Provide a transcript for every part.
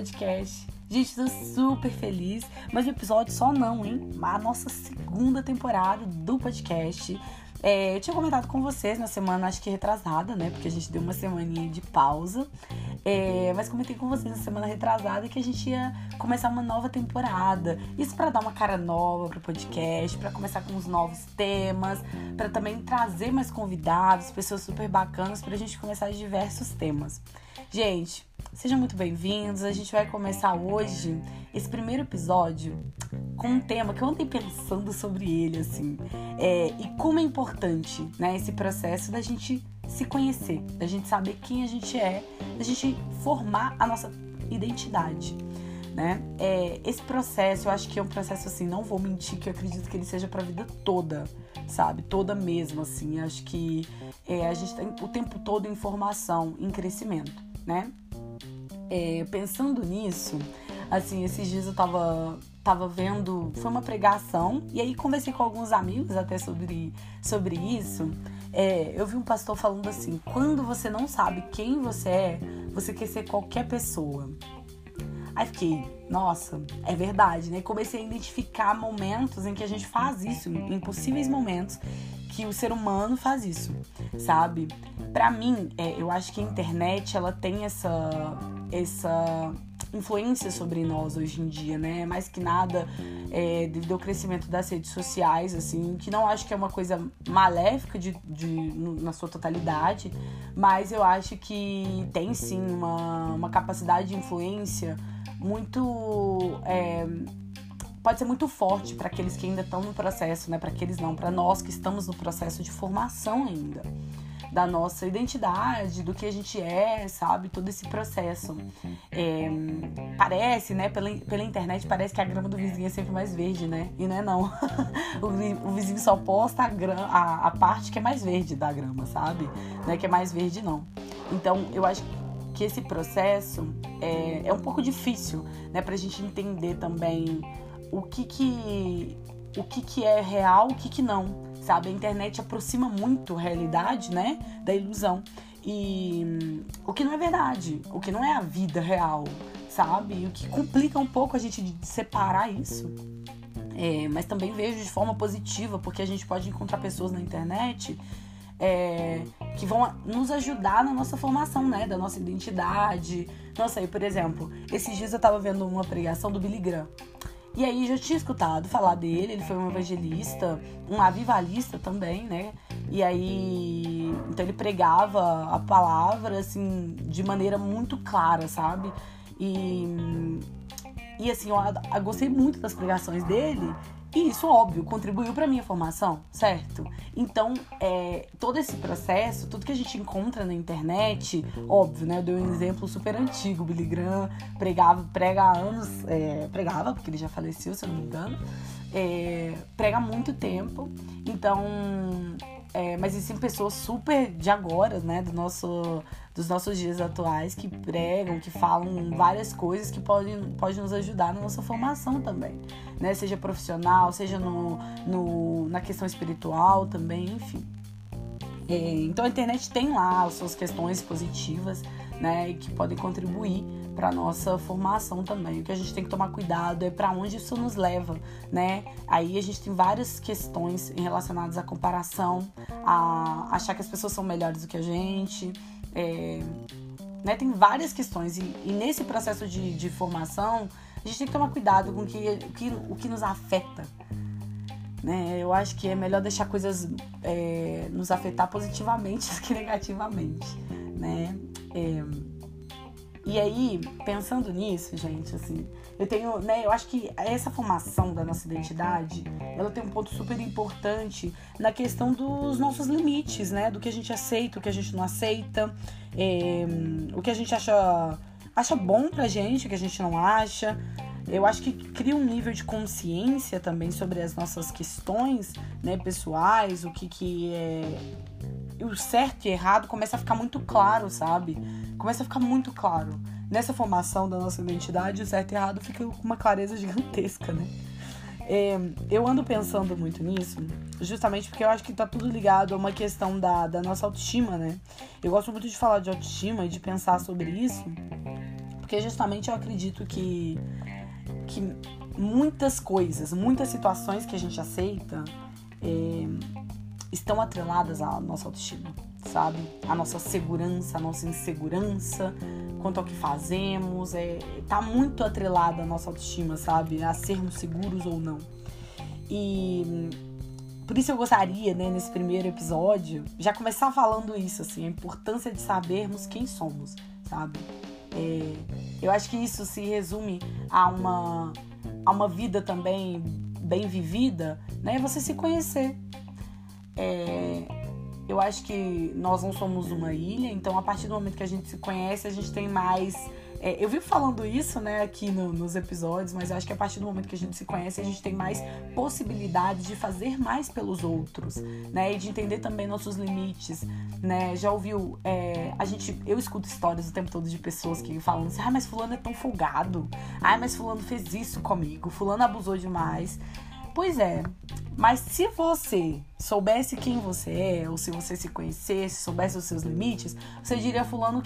podcast. Gente, tô super feliz, mas o episódio só não, hein? A nossa segunda temporada do podcast. É, eu tinha comentado com vocês na semana, acho que retrasada, né? Porque a gente deu uma semaninha de pausa. É, mas comentei com vocês na semana retrasada que a gente ia começar uma nova temporada. Isso para dar uma cara nova pro podcast, para começar com os novos temas, para também trazer mais convidados, pessoas super bacanas pra gente começar diversos temas. Gente, sejam muito bem-vindos. A gente vai começar hoje esse primeiro episódio com um tema que eu andei pensando sobre ele, assim, é, e como é importante, né, esse processo da gente se conhecer, da gente saber quem a gente é, da gente formar a nossa identidade. Né? É, esse processo, eu acho que é um processo assim, não vou mentir que eu acredito que ele seja para a vida toda, sabe? Toda mesmo, assim. Acho que é, a gente tem o tempo todo em formação, em crescimento, né? É, pensando nisso, assim, esses dias eu tava, tava vendo, foi uma pregação, e aí conversei com alguns amigos até sobre, sobre isso. É, eu vi um pastor falando assim: quando você não sabe quem você é, você quer ser qualquer pessoa. Aí fiquei, nossa, é verdade, né? Comecei a identificar momentos em que a gente faz isso, impossíveis momentos que o ser humano faz isso, sabe? Para mim, é, eu acho que a internet ela tem essa essa influência sobre nós hoje em dia, né? Mais que nada é, devido ao crescimento das redes sociais, assim, que não acho que é uma coisa maléfica de, de, na sua totalidade, mas eu acho que tem sim uma, uma capacidade de influência muito. É, pode ser muito forte para aqueles que ainda estão no processo, né? Para aqueles não, para nós que estamos no processo de formação ainda da nossa identidade, do que a gente é, sabe? Todo esse processo. É, parece, né? Pela, pela internet, parece que a grama do vizinho é sempre mais verde, né? E não é não. o, vizinho só posta a, grama, a, a, parte que é mais verde da grama, sabe? Não é que é mais verde, não. Então, eu acho que esse processo é, é um pouco difícil, né? Pra gente entender também o que que, o que, que é real, o que, que não sabe? A internet aproxima muito a realidade, né, da ilusão. E o que não é verdade, o que não é a vida real, sabe? O que complica um pouco a gente de separar isso. É, mas também vejo de forma positiva, porque a gente pode encontrar pessoas na internet é, que vão nos ajudar na nossa formação, né? Da nossa identidade. Nossa, aí, por exemplo, esses dias eu tava vendo uma pregação do Billy Graham. E aí já tinha escutado falar dele, ele foi um evangelista, um avivalista também, né? E aí, então ele pregava a palavra assim de maneira muito clara, sabe? E e assim, eu, eu gostei muito das pregações dele e isso, óbvio, contribuiu para minha formação, certo? Então, é, todo esse processo, tudo que a gente encontra na internet, óbvio, né? Eu dei um exemplo super antigo. Billy Graham pregava, prega há anos, é, pregava, porque ele já faleceu, se eu não me engano, é, prega há muito tempo. Então, é, mas existem pessoas super de agora, né? Do nosso dos nossos dias atuais que pregam, que falam várias coisas que podem, podem nos ajudar na nossa formação também, né? Seja profissional, seja no, no, na questão espiritual também, enfim. É, então a internet tem lá as suas questões positivas, né? Que podem contribuir para nossa formação também. O que a gente tem que tomar cuidado é para onde isso nos leva, né? Aí a gente tem várias questões relacionadas à comparação, a achar que as pessoas são melhores do que a gente, é, né, tem várias questões e, e nesse processo de, de, formação a gente tem que tomar cuidado com que, o que, o que nos afeta. Né? Eu acho que é melhor deixar coisas é, nos afetar positivamente do que negativamente. Né? É, e aí, pensando nisso, gente, assim, eu tenho, né, eu acho que essa formação da nossa identidade, ela tem um ponto super importante na questão dos nossos limites, né, do que a gente aceita, o que a gente não aceita, é, o que a gente acha, acha bom pra gente, o que a gente não acha. Eu acho que cria um nível de consciência também sobre as nossas questões, né, pessoais, o que que é o certo e errado começa a ficar muito claro, sabe? Começa a ficar muito claro. Nessa formação da nossa identidade, o certo e errado fica com uma clareza gigantesca, né? É, eu ando pensando muito nisso, justamente porque eu acho que tá tudo ligado a uma questão da, da nossa autoestima, né? Eu gosto muito de falar de autoestima e de pensar sobre isso, porque justamente eu acredito que, que muitas coisas, muitas situações que a gente aceita é, estão atreladas à nossa autoestima, sabe? A nossa segurança, a nossa insegurança quanto ao que fazemos, é, tá muito atrelada à nossa autoestima, sabe? A sermos seguros ou não. E por isso eu gostaria, né, nesse primeiro episódio, já começar falando isso, assim, a importância de sabermos quem somos, sabe? É, eu acho que isso se resume a uma, a uma vida também bem vivida, né? Você se conhecer. É, eu acho que nós não somos uma ilha, então a partir do momento que a gente se conhece, a gente tem mais é, eu vivo falando isso, né, aqui no, nos episódios, mas eu acho que a partir do momento que a gente se conhece, a gente tem mais possibilidades de fazer mais pelos outros, né, e de entender também nossos limites, né. Já ouviu? É, a gente, eu escuto histórias o tempo todo de pessoas que falam assim, ah, mas fulano é tão folgado, ah, mas fulano fez isso comigo, fulano abusou demais. Pois é, mas se você soubesse quem você é, ou se você se conhecesse, soubesse os seus limites, você diria fulano?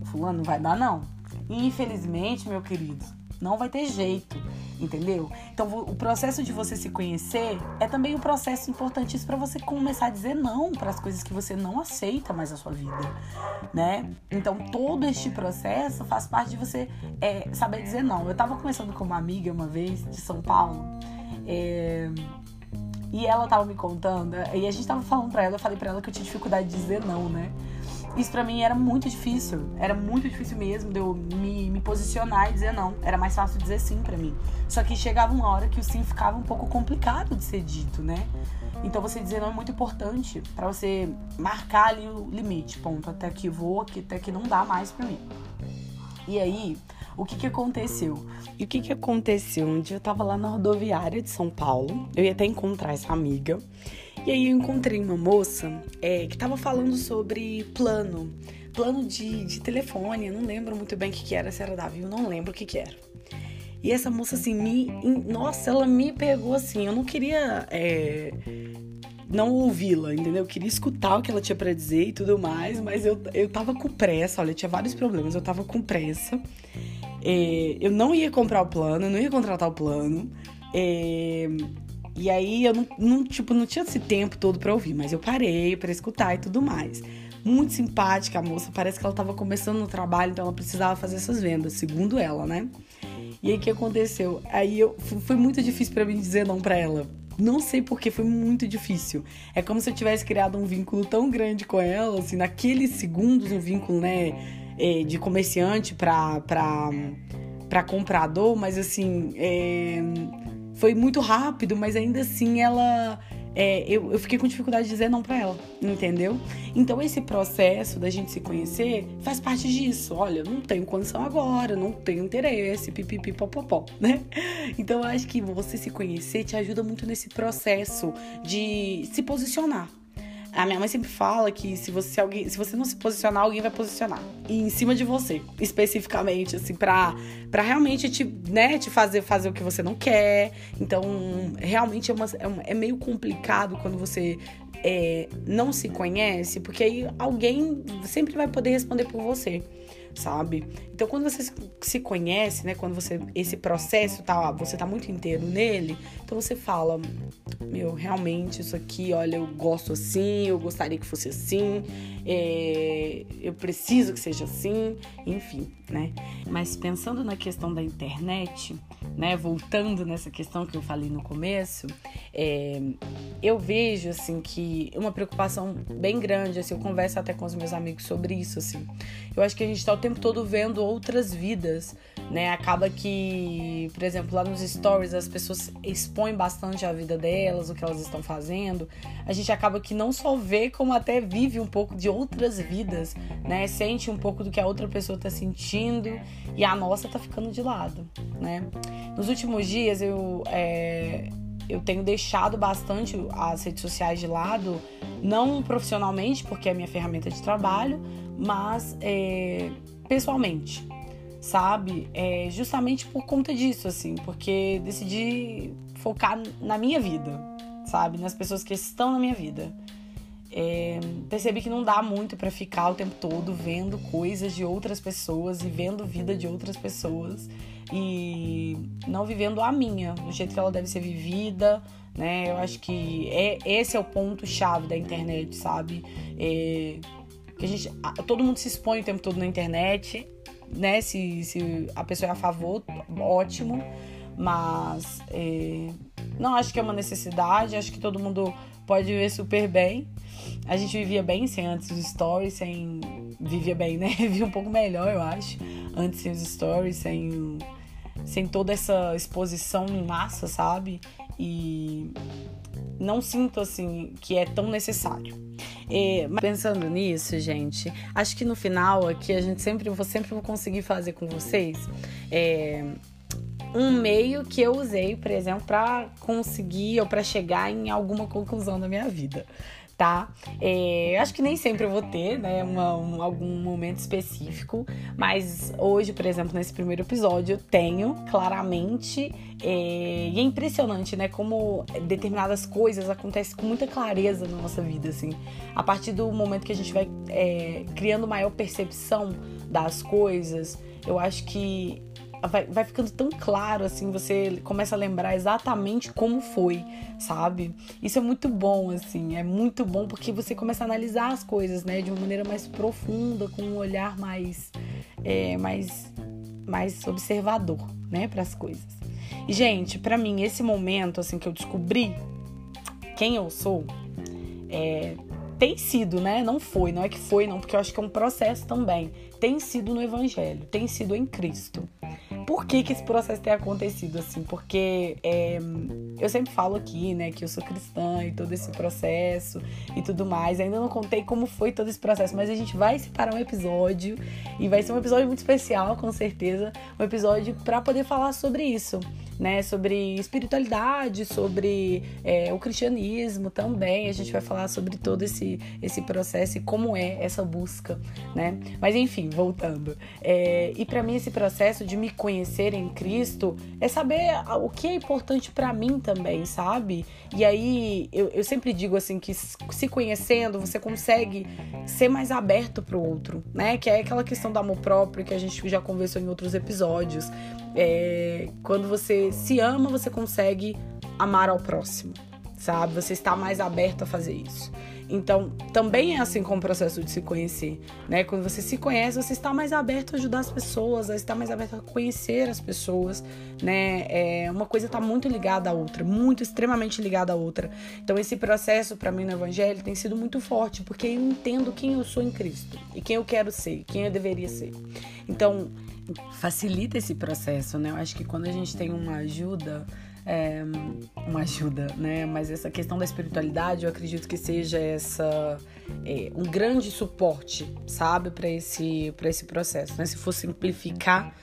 O fulano não vai dar não. Infelizmente, meu querido, não vai ter jeito, entendeu? Então, o processo de você se conhecer é também um processo importantíssimo para você começar a dizer não para as coisas que você não aceita mais na sua vida, né? Então, todo este processo faz parte de você é, saber dizer não. Eu tava conversando com uma amiga uma vez de São Paulo, é, e ela tava me contando, e a gente tava falando pra ela, eu falei pra ela que eu tinha dificuldade de dizer não, né? Isso para mim era muito difícil. Era muito difícil mesmo de eu me, me posicionar e dizer não. Era mais fácil dizer sim para mim. Só que chegava uma hora que o sim ficava um pouco complicado de ser dito, né? Então você dizer não é muito importante para você marcar ali o limite. Ponto. Até aqui vou, até que não dá mais para mim. E aí, o que que aconteceu? E o que que aconteceu? Um dia eu tava lá na rodoviária de São Paulo. Eu ia até encontrar essa amiga. E aí eu encontrei uma moça é, que tava falando sobre plano. Plano de, de telefone, eu não lembro muito bem o que, que era, se era da Vivo, não lembro o que, que era. E essa moça, assim, me. Nossa, ela me pegou assim. Eu não queria. É, não ouvi-la, entendeu? Eu queria escutar o que ela tinha para dizer e tudo mais, mas eu, eu tava com pressa. Olha, tinha vários problemas, eu tava com pressa. É, eu não ia comprar o plano, eu não ia contratar o plano. É, e aí eu não, não, tipo, não tinha esse tempo todo para ouvir, mas eu parei para escutar e tudo mais. Muito simpática a moça, parece que ela tava começando no trabalho, então ela precisava fazer essas vendas, segundo ela, né? E aí o que aconteceu? Aí eu foi muito difícil para mim dizer não para ela. Não sei porque foi muito difícil. É como se eu tivesse criado um vínculo tão grande com ela, assim, naqueles segundos, um vínculo, né, é, de comerciante para para comprador, mas assim, é, foi muito rápido, mas ainda assim ela. É, eu, eu fiquei com dificuldade de dizer não para ela, entendeu? Então esse processo da gente se conhecer faz parte disso. Olha, não tenho condição agora, não tenho interesse, pipipi, popopó, né? Então eu acho que você se conhecer te ajuda muito nesse processo de se posicionar, a minha mãe sempre fala que se você, alguém, se você não se posicionar, alguém vai posicionar. E em cima de você, especificamente, assim, pra, pra realmente te, né, te fazer fazer o que você não quer. Então, realmente é, uma, é, é meio complicado quando você é, não se conhece, porque aí alguém sempre vai poder responder por você sabe? Então, quando você se conhece, né? Quando você esse processo tá, você tá muito inteiro nele, então você fala, meu, realmente isso aqui, olha, eu gosto assim, eu gostaria que fosse assim, é, eu preciso que seja assim, enfim, né? Mas pensando na questão da internet, né? Voltando nessa questão que eu falei no começo, é, eu vejo assim que uma preocupação bem grande, assim, eu converso até com os meus amigos sobre isso, assim. Eu acho que a gente tá o tempo todo vendo outras vidas, né? Acaba que, por exemplo, lá nos stories as pessoas expõem bastante a vida delas, o que elas estão fazendo. A gente acaba que não só vê, como até vive um pouco de outras vidas, né? Sente um pouco do que a outra pessoa tá sentindo e a nossa tá ficando de lado, né? Nos últimos dias eu. É eu tenho deixado bastante as redes sociais de lado, não profissionalmente, porque é minha ferramenta de trabalho, mas é, pessoalmente, sabe? É, justamente por conta disso, assim, porque decidi focar na minha vida, sabe? Nas pessoas que estão na minha vida. É, percebi que não dá muito para ficar o tempo todo vendo coisas de outras pessoas e vendo vida de outras pessoas e não vivendo a minha, do jeito que ela deve ser vivida, né? Eu acho que é, esse é o ponto chave da internet, sabe? É, que a gente, todo mundo se expõe o tempo todo na internet, né? Se, se a pessoa é a favor, ótimo, mas é, não acho que é uma necessidade, acho que todo mundo pode viver super bem. A gente vivia bem sem antes os stories, sem. Vivia bem, né? Vivia um pouco melhor, eu acho. Antes sem os stories, sem, sem toda essa exposição em massa, sabe? E não sinto assim que é tão necessário. É, mas pensando nisso, gente, acho que no final aqui a gente sempre, vou sempre vou conseguir fazer com vocês é, um meio que eu usei, por exemplo, para conseguir ou para chegar em alguma conclusão da minha vida tá? É, acho que nem sempre eu vou ter, né, uma, um, algum momento específico, mas hoje, por exemplo, nesse primeiro episódio, eu tenho claramente. É, e é impressionante, né, como determinadas coisas acontecem com muita clareza na nossa vida, assim. A partir do momento que a gente vai é, criando maior percepção das coisas, eu acho que vai, vai ficando tão claro, assim, você começa a lembrar exatamente como foi, sabe? Isso é muito bom, assim, é muito bom porque você começa a analisar as coisas, né, de uma maneira mais profunda, com um olhar mais, é, mais, mais observador, né, para as coisas. E, gente, para mim, esse momento, assim, que eu descobri quem eu sou, é, tem sido, né? Não foi, não é que foi, não, porque eu acho que é um processo também. Tem sido no Evangelho, tem sido em Cristo por que, que esse processo tem acontecido assim? Porque é, eu sempre falo aqui, né, que eu sou cristã e todo esse processo e tudo mais. Ainda não contei como foi todo esse processo, mas a gente vai separar um episódio e vai ser um episódio muito especial, com certeza, um episódio para poder falar sobre isso né? Sobre espiritualidade, sobre é, o cristianismo também. A gente vai falar sobre todo esse, esse processo e como é essa busca, né? Mas enfim, voltando. É, e para mim esse processo de me conhecer em Cristo é saber o que é importante para mim também, sabe? E aí eu, eu sempre digo assim que se conhecendo você consegue ser mais aberto para o outro, né? Que é aquela questão do amor próprio que a gente já conversou em outros episódios. É, quando você se ama, você consegue amar ao próximo, sabe? Você está mais aberto a fazer isso. Então, também é assim com o processo de se conhecer, né? Quando você se conhece, você está mais aberto a ajudar as pessoas, a estar mais aberto a conhecer as pessoas, né? É, uma coisa está muito ligada à outra, muito extremamente ligada à outra. Então, esse processo para mim no evangelho tem sido muito forte, porque eu entendo quem eu sou em Cristo e quem eu quero ser, quem eu deveria ser. Então, facilita esse processo, né? Eu acho que quando a gente tem uma ajuda, é, uma ajuda, né? Mas essa questão da espiritualidade, eu acredito que seja essa é, um grande suporte, sabe, para esse para esse processo, né? Se for simplificar,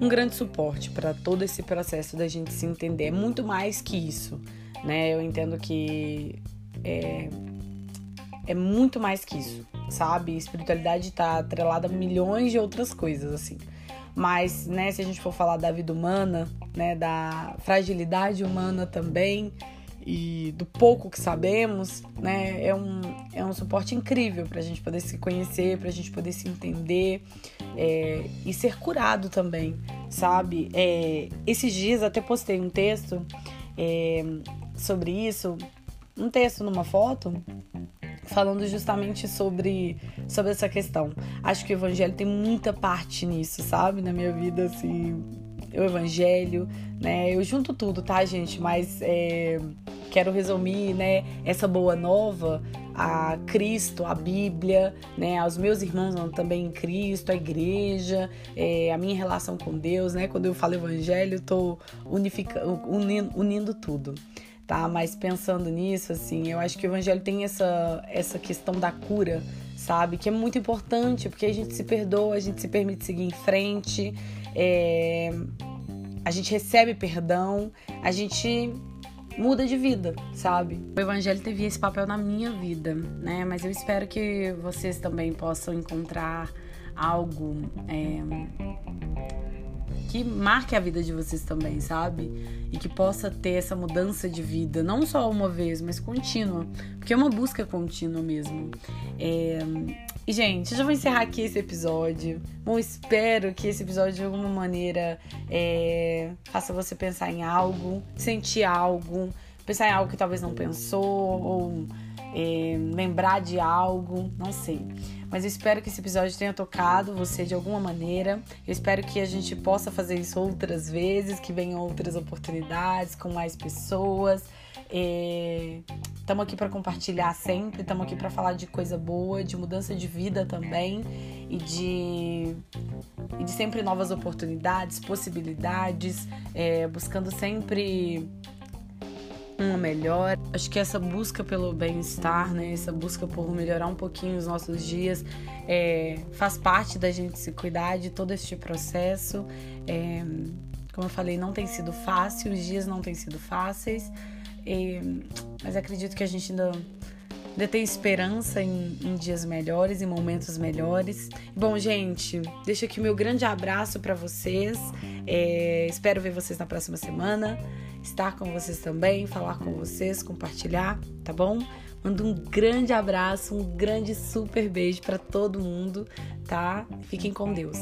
um grande suporte para todo esse processo da gente se entender. É muito mais que isso, né? Eu entendo que é, é muito mais que isso, sabe? Espiritualidade está atrelada a milhões de outras coisas, assim. Mas, né, se a gente for falar da vida humana, né, da fragilidade humana também e do pouco que sabemos, né, é um, é um suporte incrível para a gente poder se conhecer, para a gente poder se entender é, e ser curado também, sabe? É, esses dias até postei um texto é, sobre isso, um texto numa foto falando justamente sobre, sobre essa questão. Acho que o evangelho tem muita parte nisso, sabe? Na minha vida, assim, o evangelho, né? Eu junto tudo, tá, gente? Mas é, quero resumir, né? Essa boa nova a Cristo, a Bíblia, né, aos meus irmãos também em Cristo, a igreja, é, a minha relação com Deus, né? Quando eu falo evangelho, eu tô unindo, unindo tudo tá? Mas pensando nisso, assim, eu acho que o evangelho tem essa, essa questão da cura, sabe? Que é muito importante, porque a gente se perdoa, a gente se permite seguir em frente, é... a gente recebe perdão, a gente muda de vida, sabe? O evangelho teve esse papel na minha vida, né? Mas eu espero que vocês também possam encontrar algo. É que marque a vida de vocês também, sabe? E que possa ter essa mudança de vida, não só uma vez, mas contínua. Porque é uma busca contínua mesmo. É... E, gente, eu já vou encerrar aqui esse episódio. Bom, espero que esse episódio, de alguma maneira, é... faça você pensar em algo, sentir algo, pensar em algo que talvez não pensou, ou é, lembrar de algo, não sei. Mas eu espero que esse episódio tenha tocado você de alguma maneira. Eu espero que a gente possa fazer isso outras vezes, que venham outras oportunidades com mais pessoas. Estamos é, aqui para compartilhar sempre, estamos aqui para falar de coisa boa, de mudança de vida também e de, e de sempre novas oportunidades, possibilidades, é, buscando sempre uma melhor. Acho que essa busca pelo bem-estar, né, essa busca por melhorar um pouquinho os nossos dias, é, faz parte da gente se cuidar de todo este processo. É, como eu falei, não tem sido fácil, os dias não têm sido fáceis, mas acredito que a gente ainda ainda tem esperança em, em, dias melhores, em momentos melhores. Bom, gente, deixo aqui meu grande abraço para vocês. É, espero ver vocês na próxima semana estar com vocês também, falar com vocês, compartilhar, tá bom? Mando um grande abraço, um grande super beijo para todo mundo, tá? Fiquem com Deus.